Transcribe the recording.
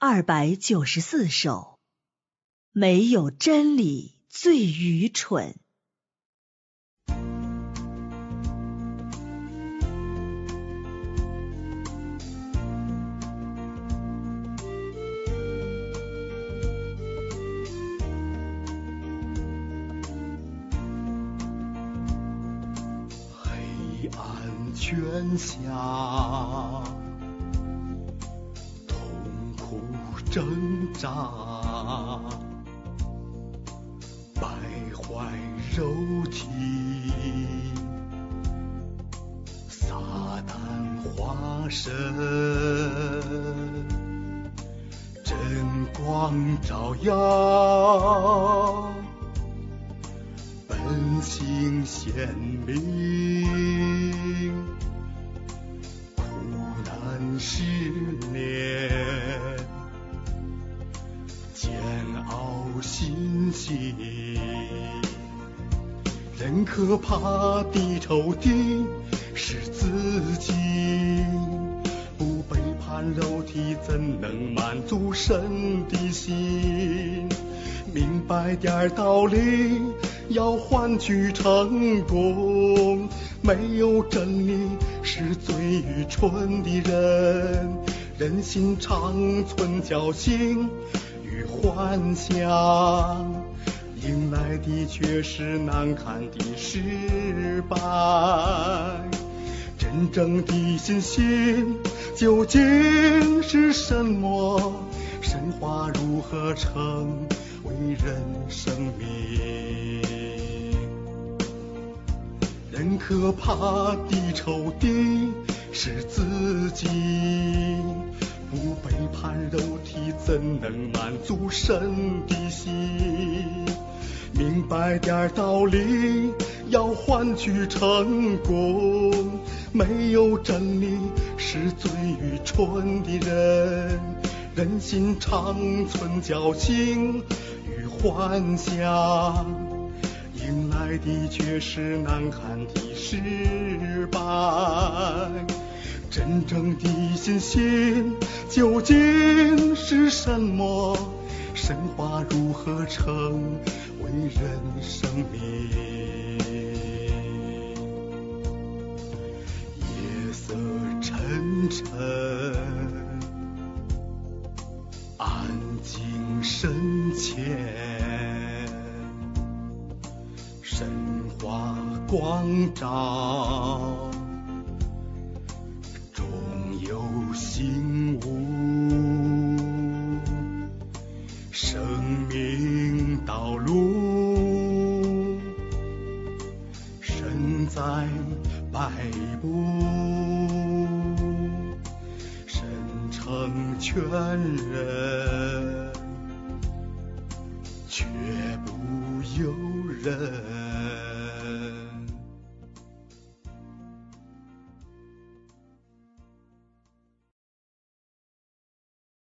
二百九十四首，没有真理最愚蠢。黑暗圈下，苦挣扎，败坏肉体，撒旦化身，真光照耀。本性显明，苦难试炼，心情。人可怕的仇敌是自己，不背叛肉体，怎能满足神的心？明白点儿道理，要换取成功。没有真理是最愚蠢的人，人心长存侥幸幻想，迎来的却是难堪的失败。真正的信心究竟是什么？神话如何成为人生命？人可怕的仇敌是自己，不背叛肉体，怎能满足神的心？明白点道理，要换取成功。没有真理是最愚蠢的人，人心长存侥幸与幻想，迎来的却是难堪的失败。真正的信心究竟是什么？神话如何成为人生命？夜色沉沉，安静深浅，神话光照，有心无。生命道路，身在摆布，神成全人，却不由人。